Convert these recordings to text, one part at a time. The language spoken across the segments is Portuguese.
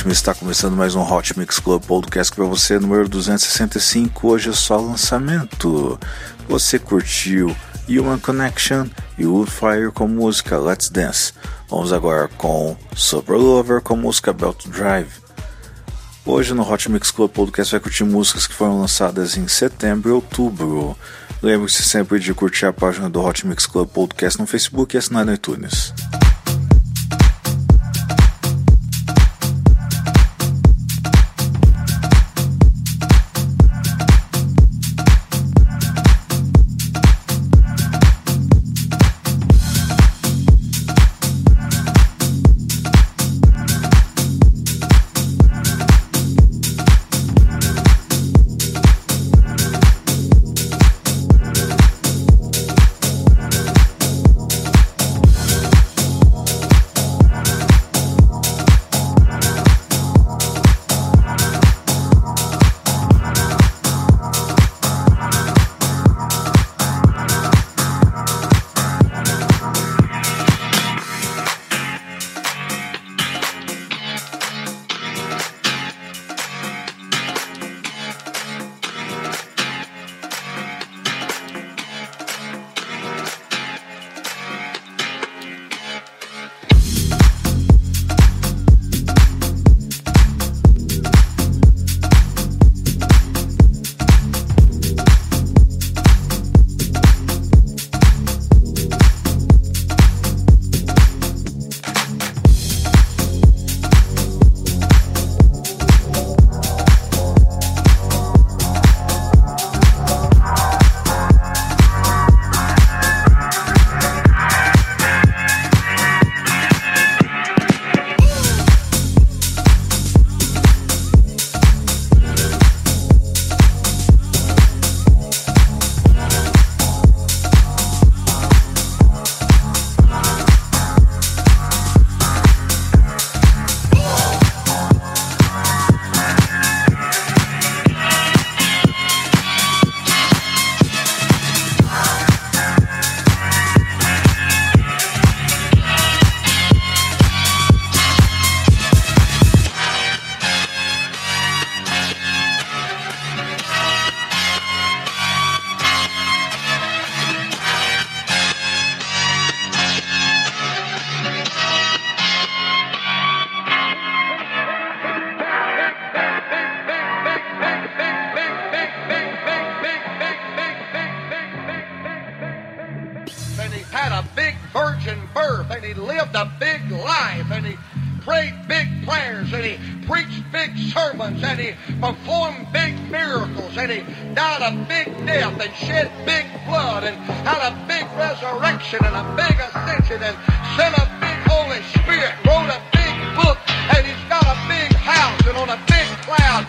Veríssimo está começando mais um Hot Mix Club Podcast para você, número 265. Hoje é só lançamento. Você curtiu Human Connection e Woodfire com música Let's Dance. Vamos agora com Super Lover com música Belt Drive. Hoje no Hot Mix Club Podcast vai curtir músicas que foram lançadas em setembro e outubro. Lembre-se sempre de curtir a página do Hot Mix Club Podcast no Facebook e assinar no iTunes. birth and he lived a big life and he prayed big prayers and he preached big sermons and he performed big miracles and he died a big death and shed big blood and had a big resurrection and a big ascension and sent a big Holy Spirit, wrote a big book and he's got a big house and on a big cloud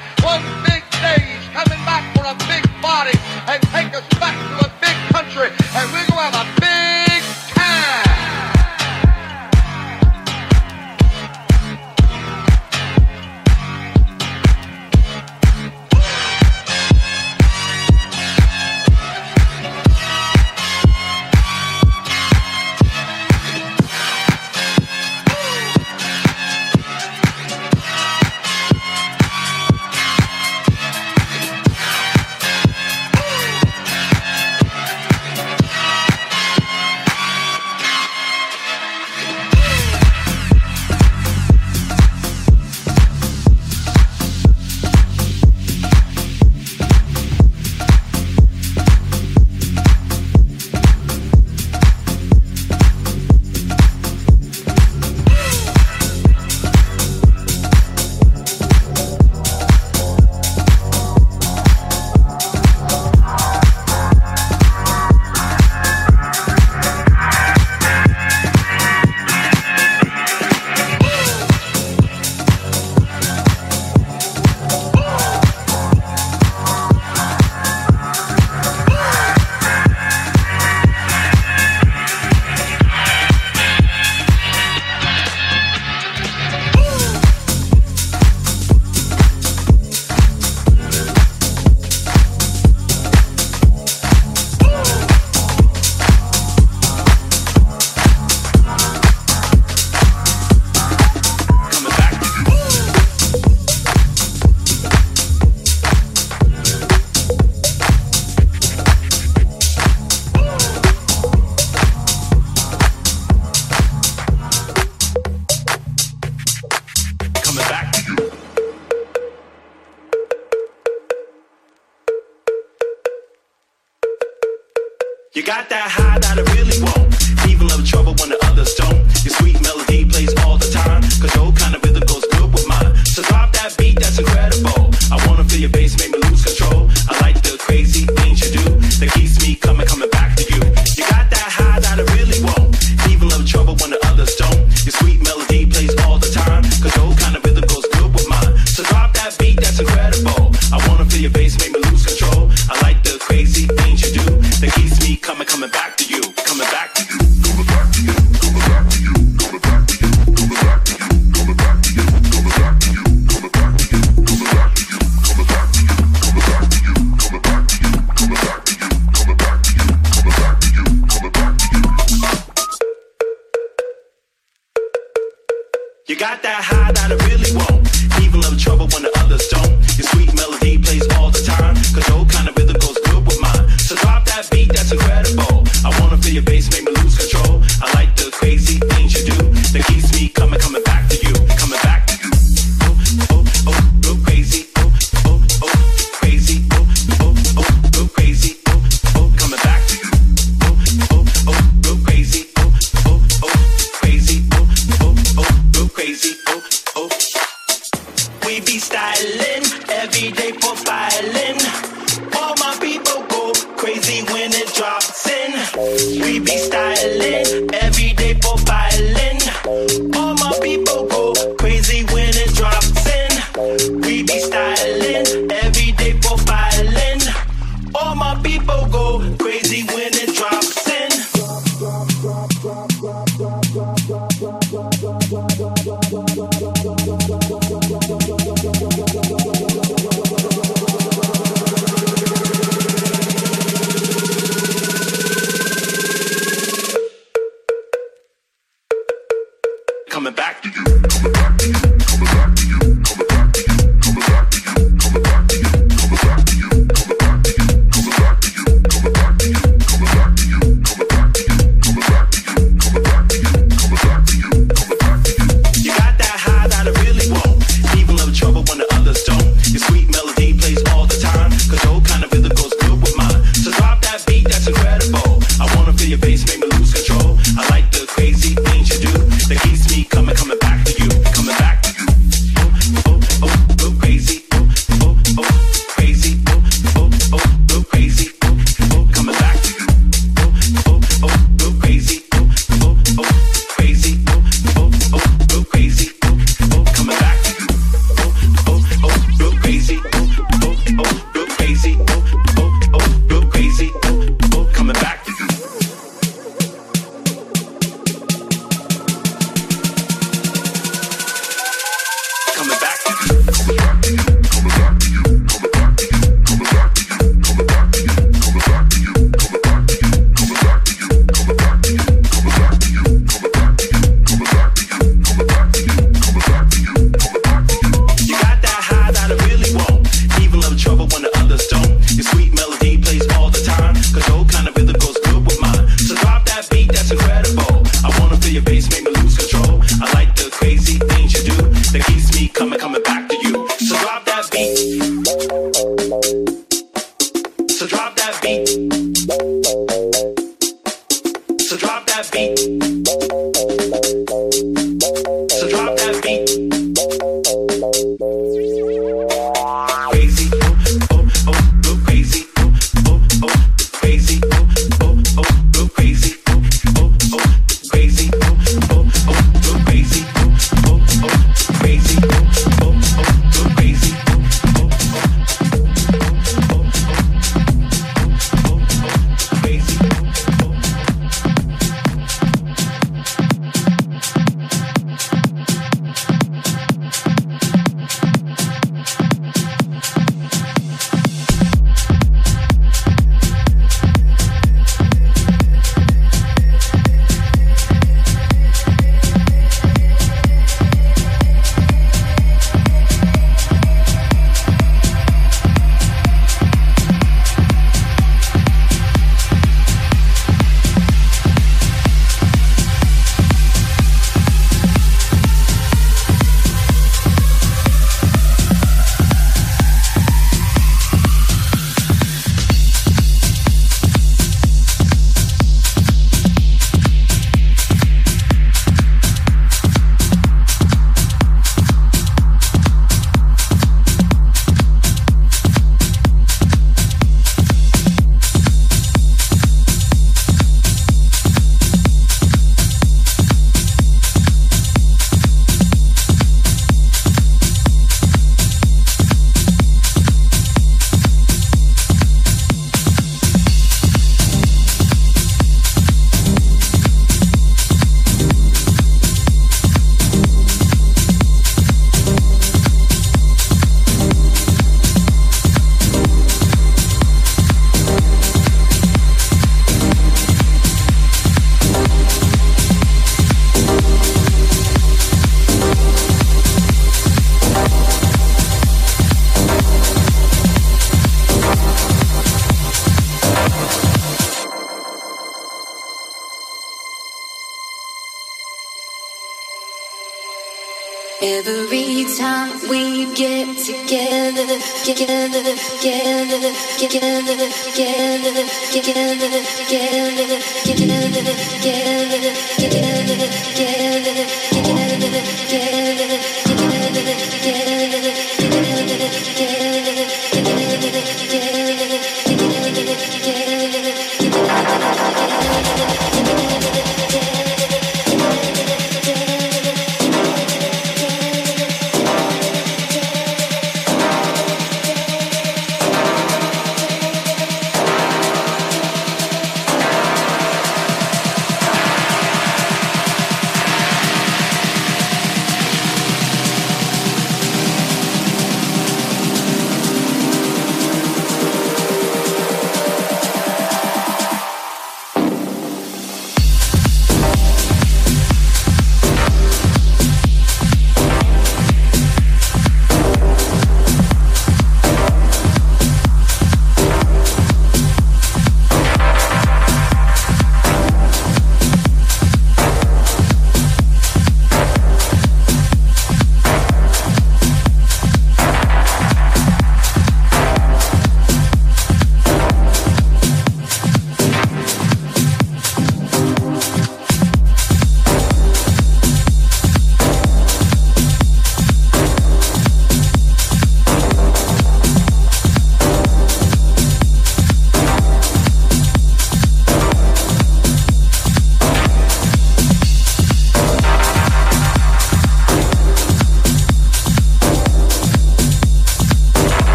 together,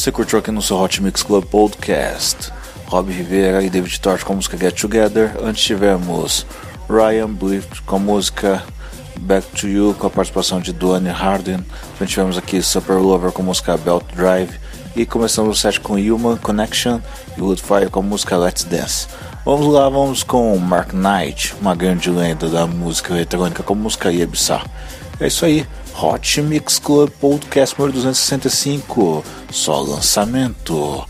você curtiu aqui no seu Hot Mix Club Podcast. Rob Rivera e David Torch com a música Get Together. Antes tivemos Ryan Blift com a música Back to You com a participação de Duane Harden. Também tivemos aqui Super Lover com a música Belt Drive. E começamos o set com Human Connection e Woodfire com a música Let's Dance. Vamos lá, vamos com Mark Knight, uma grande lenda da música eletrônica com a música Yebsa. É isso aí, Hot Mix Club Podcast número 265, só lançamento.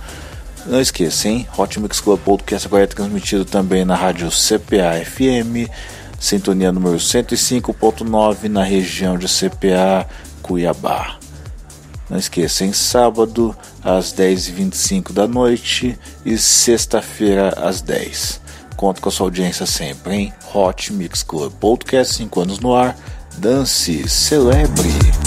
Não esqueça, hein? Hot Mix Club Podcast agora é transmitido também na rádio CPA FM, sintonia número 105.9 na região de CPA, Cuiabá. Não esqueça, em sábado às 10h25 da noite e sexta-feira às 10 Conto com a sua audiência sempre, hein? Hot Mix Club Podcast 5 anos no ar Dance, celebre.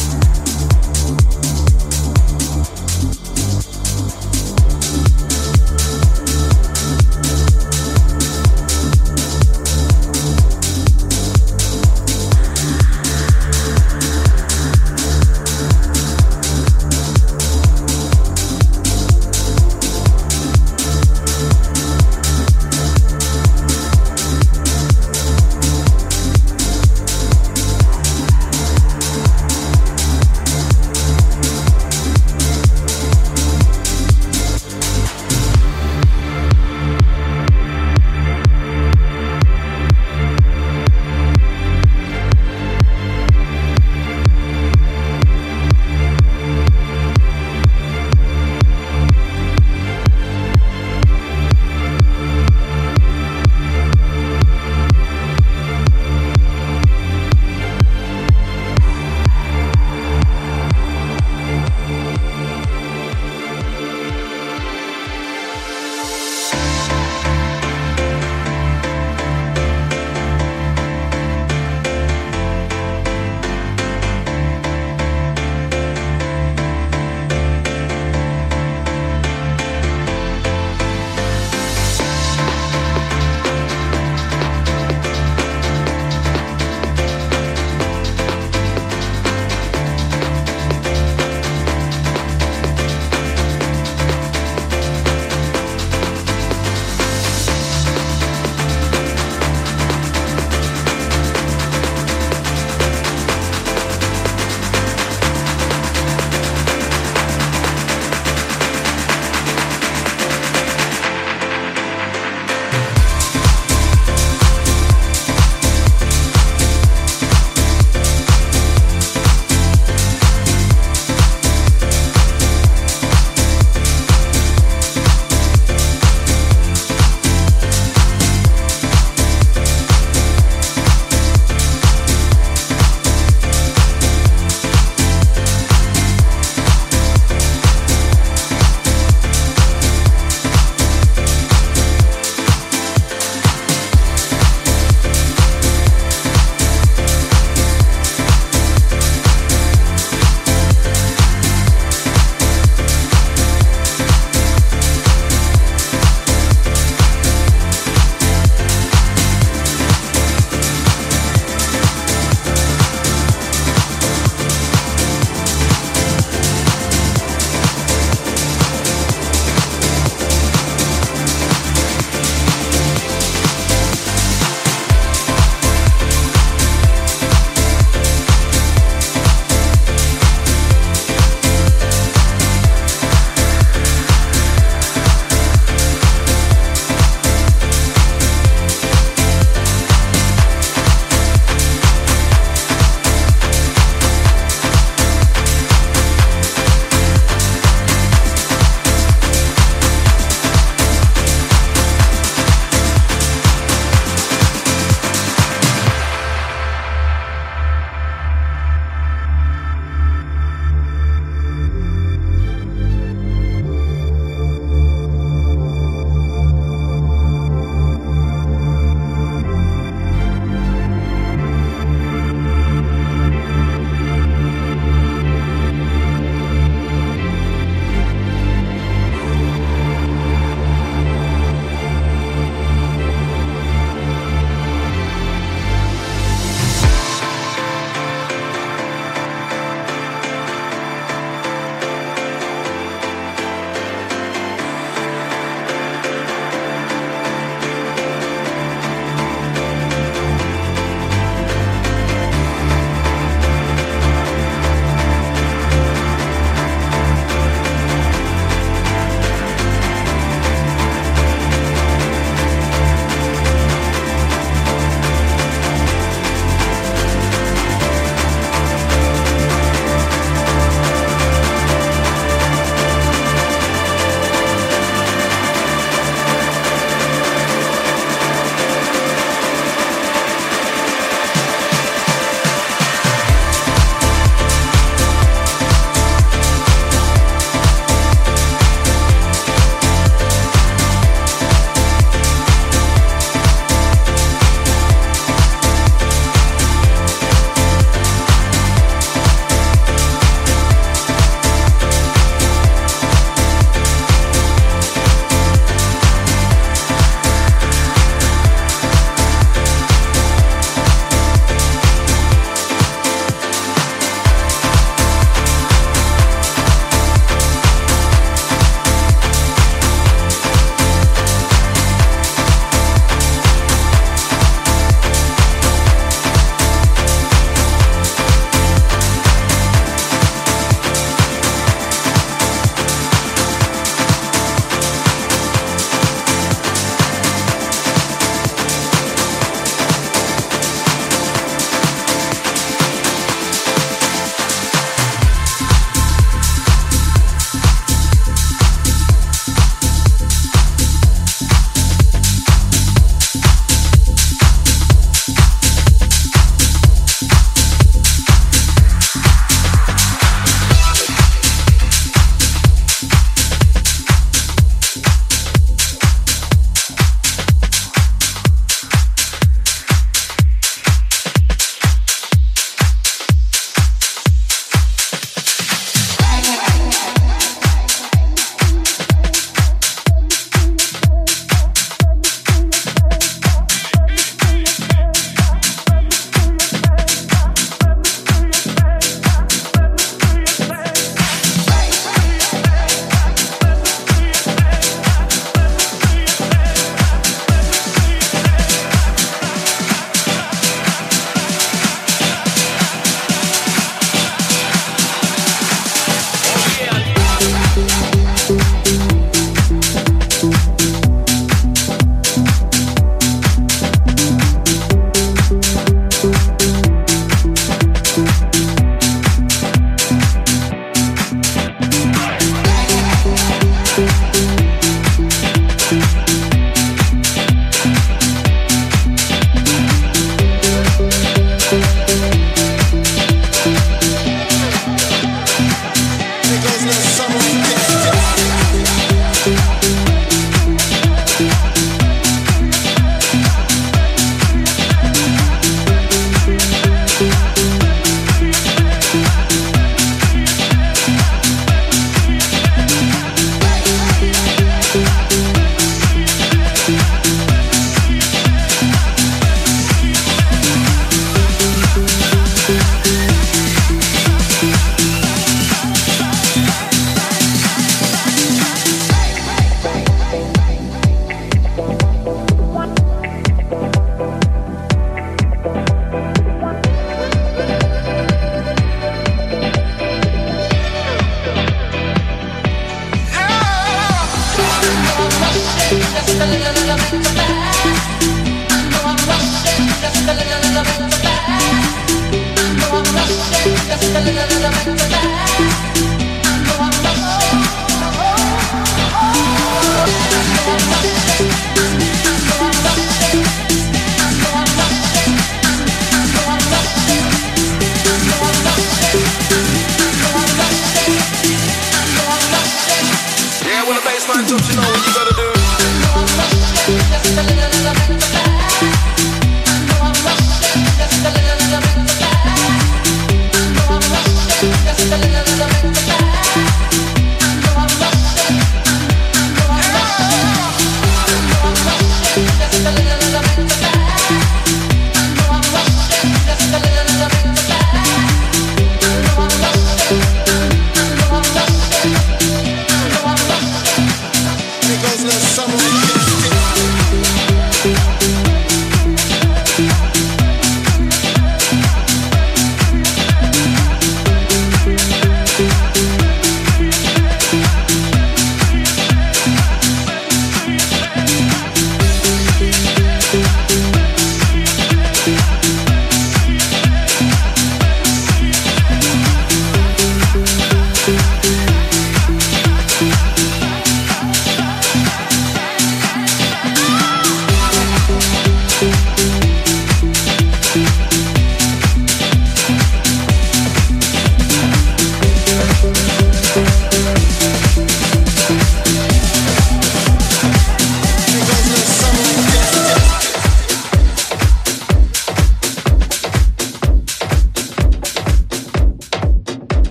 Just a.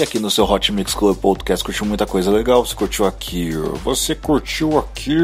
E aqui no seu Hot Mix Club Podcast curtiu muita coisa legal. Você curtiu aqui? Você curtiu aqui?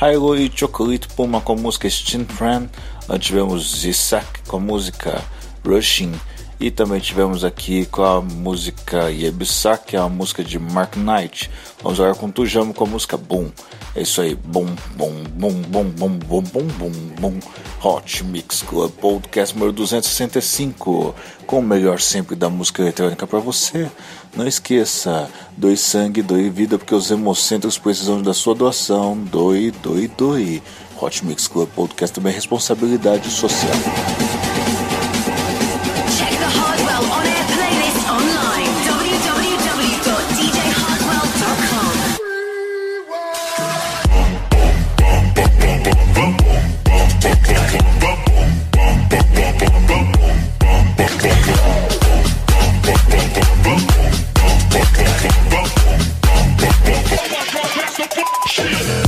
Hilo e Chocolate Puma com a música Steam Friend. Nós tivemos Zizak com a música Rushing. E também tivemos aqui com a música Yebsak, que é a música de Mark Knight. Vamos agora com Tujamo com a música Boom. É isso aí, bom, bom, bom, bom, bom, bom, bom, bom, bom. Hot Mix Club Podcast número 265, com o melhor sempre da música eletrônica para você. Não esqueça, doe sangue, doe vida, porque os hemocentros precisam da sua doação. Doe, doe, doe. Hot Mix Club Podcast também é responsabilidade social. Shit.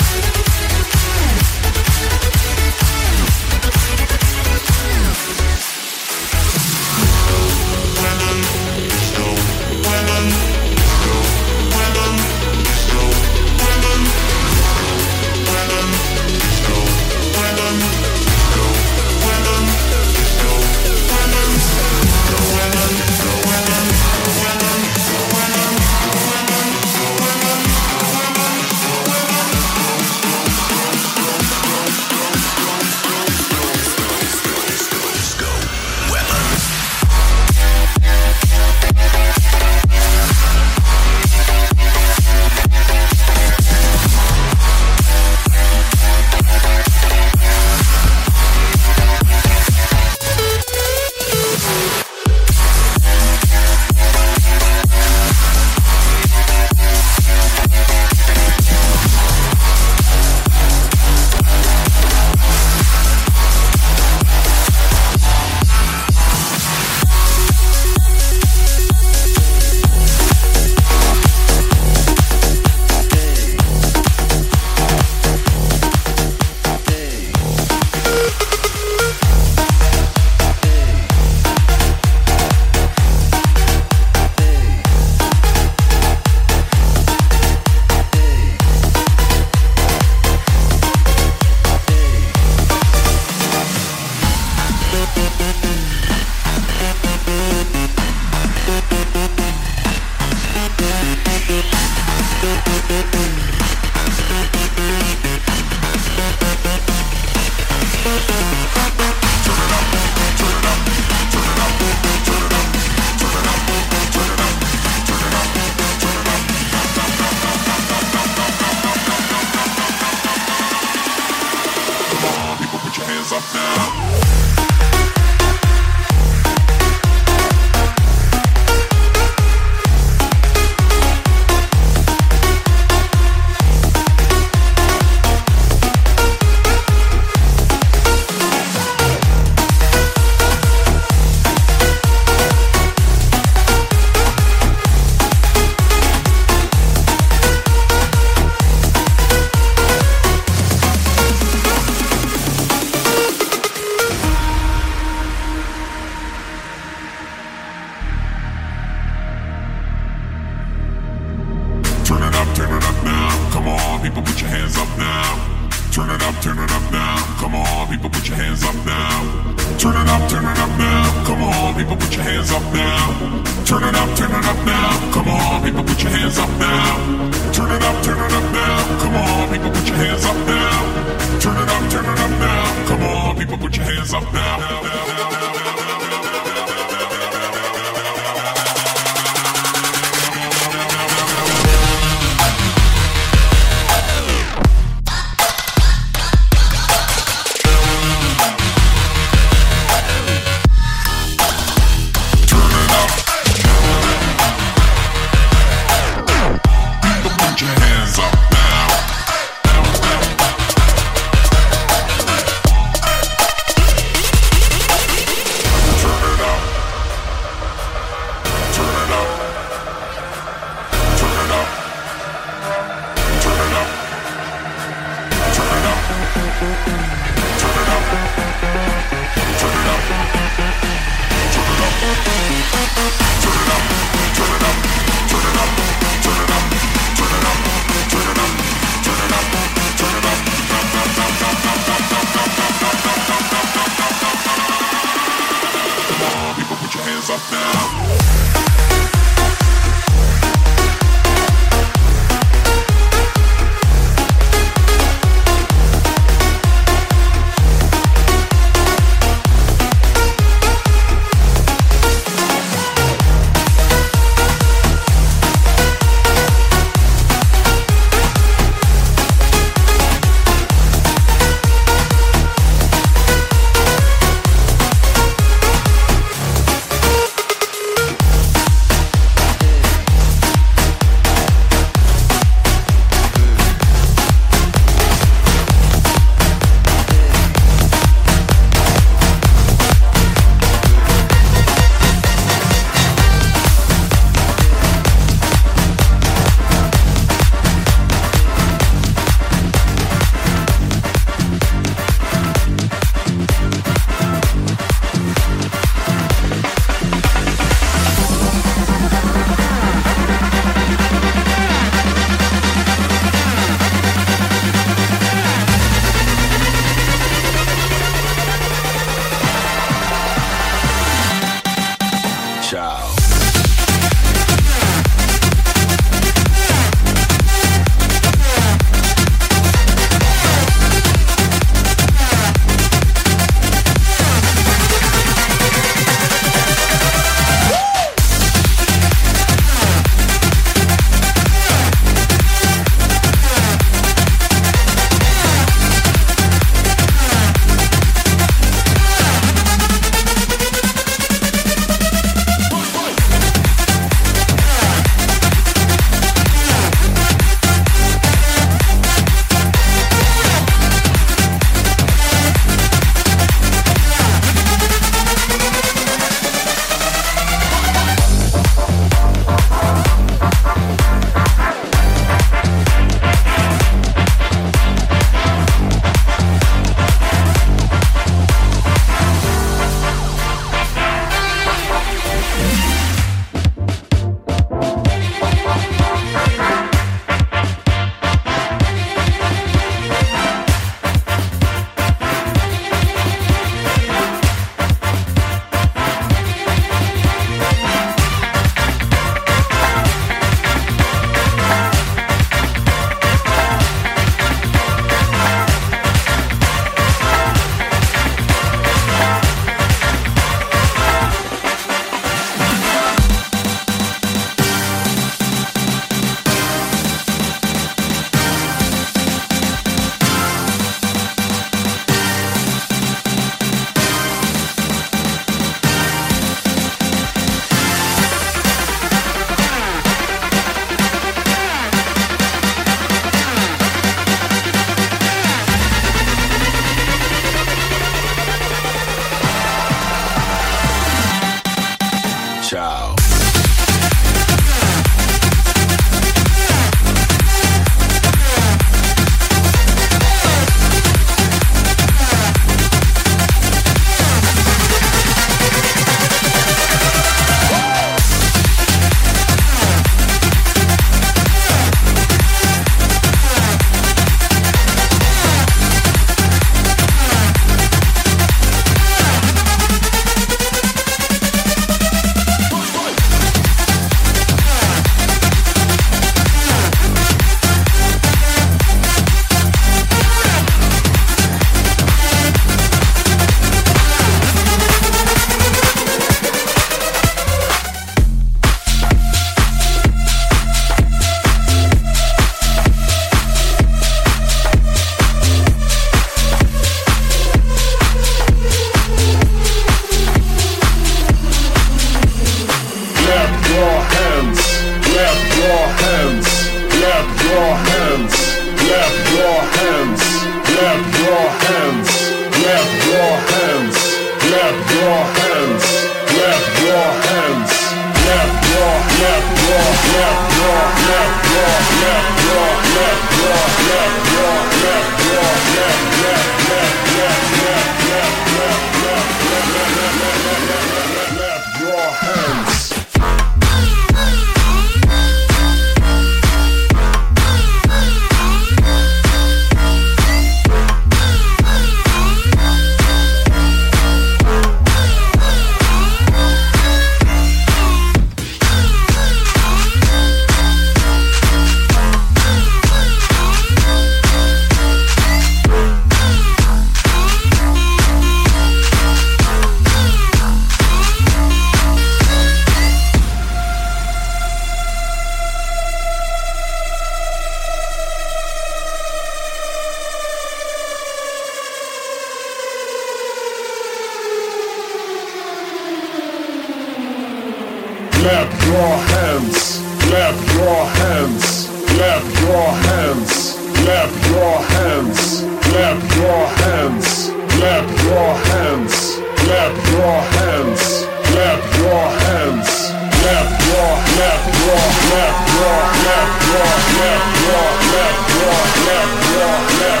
Clap your hands, clap your hands, clap your hands, clap your hands, clap your hands, clap your hands, clap your hands, clap your hands, clap your, clap your, clap your, clap your, clap your, clap your, clap your, clap your, clap, clap,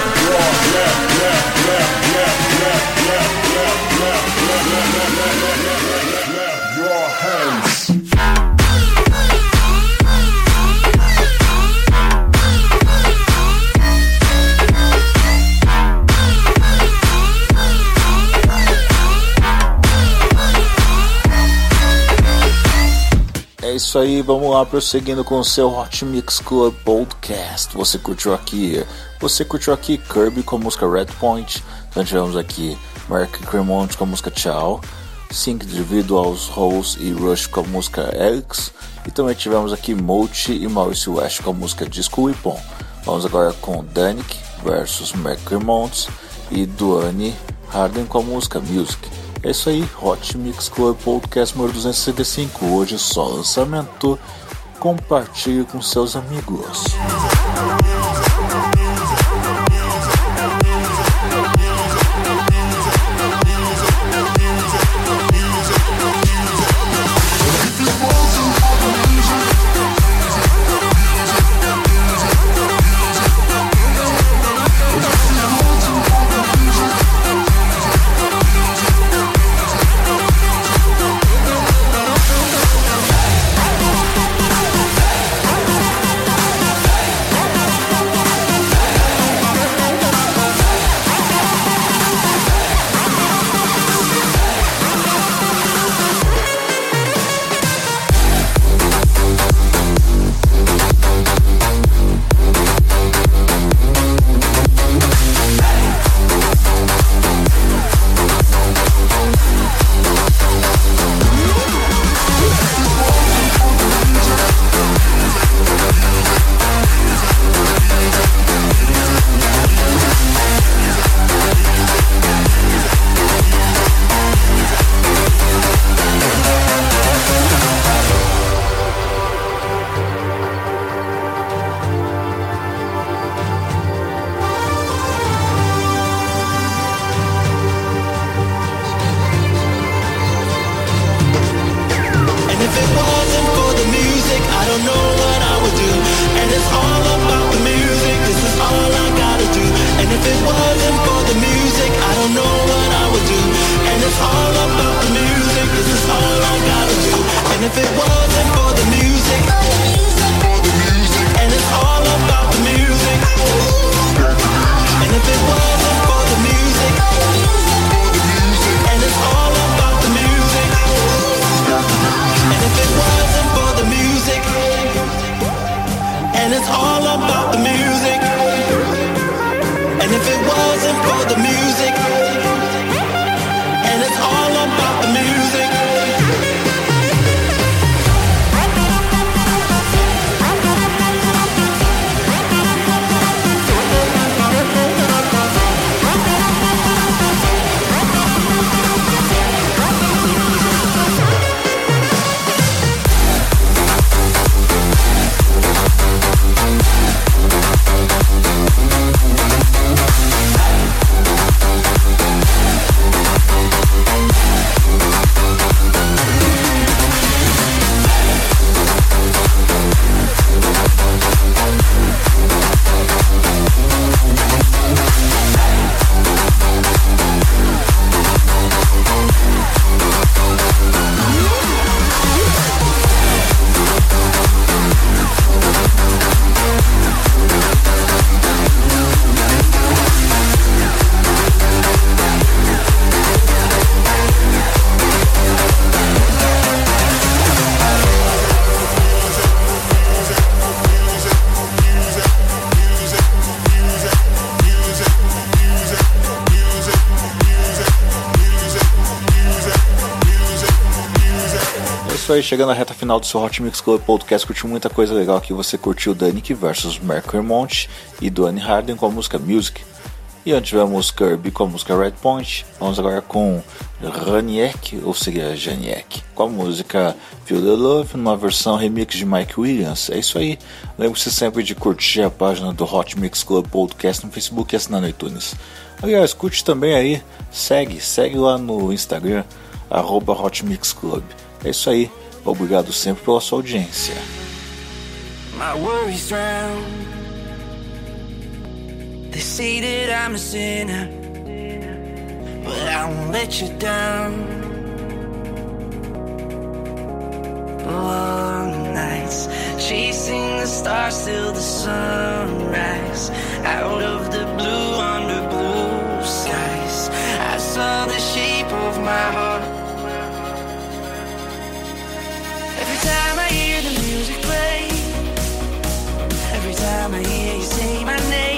clap, clap, clap, isso aí, vamos lá, prosseguindo com o seu Hot Mix Club Podcast. Você curtiu aqui? Você curtiu aqui Kirby com a música Red Point. Então tivemos aqui Mark Cremont com a música Tchau. Sync aos Holes e Rush com a música Alex. E também tivemos aqui Mochi e Maurice West com a música Disco Weapon. Vamos agora com Danik versus Mark Cremont e Duane Harden com a música Music. É isso aí, Hot Mix Club Podcast número 265. Hoje só lançamento. Compartilhe com seus amigos. Aí, chegando à reta final do seu Hot Mix Club Podcast, curtiu muita coisa legal aqui. Você curtiu Danik vs Mercury Monte e Duane Harden com a música Music. E antes tivemos Kirby com a música Red Point. Vamos agora com Raniek, ou seria Janiek, com a música Feel the Love, numa versão remix de Mike Williams. É isso aí. Lembre-se sempre de curtir a página do Hot Mix Club Podcast no Facebook e assinar no iTunes. Aliás, curte também aí, segue, segue lá no Instagram, arroba Hot Mix Club. É isso aí. Obrigado sempre pela sua audiência. My worries drown. They say that I'm a sinner, but I won't let you down. Long nights chasing the stars till the sunrise. Out of the blue, under blue skies, I saw the shape of my heart. Time I hear you say my name,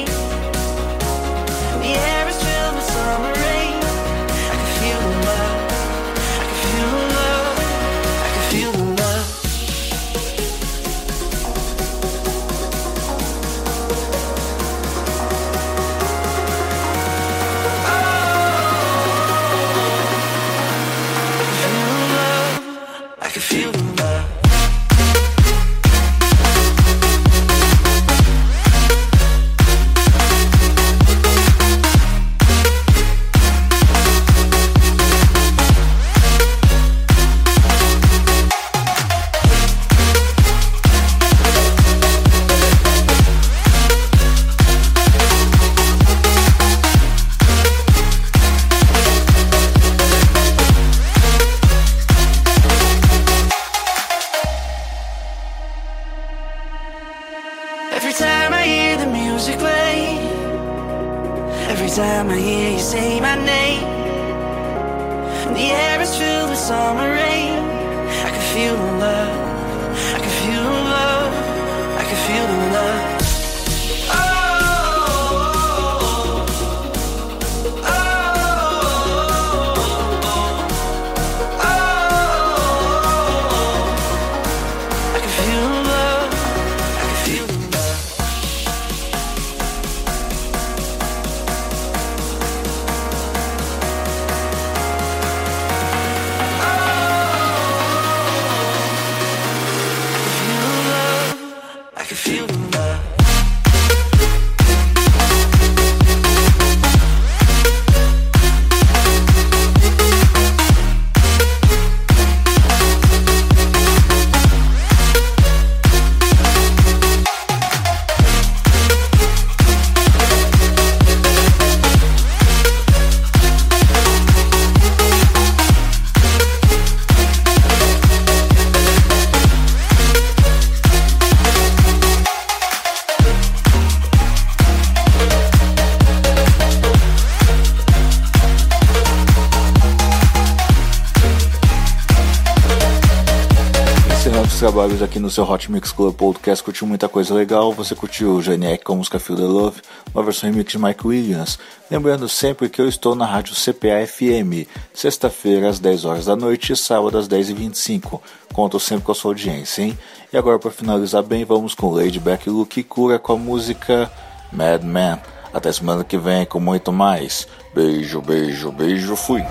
aqui no seu Hot Mix Club Podcast, curtiu muita coisa legal. Você curtiu o Geniac com música Feel the Love, uma versão remix de Mike Williams. Lembrando sempre que eu estou na rádio CPA FM, sexta-feira às 10 horas da noite e sábado às 10h25. Conto sempre com a sua audiência, hein? E agora, para finalizar bem, vamos com Lady Back Luke Cura com a música Madman. Até semana que vem com muito mais. Beijo, beijo, beijo, fui.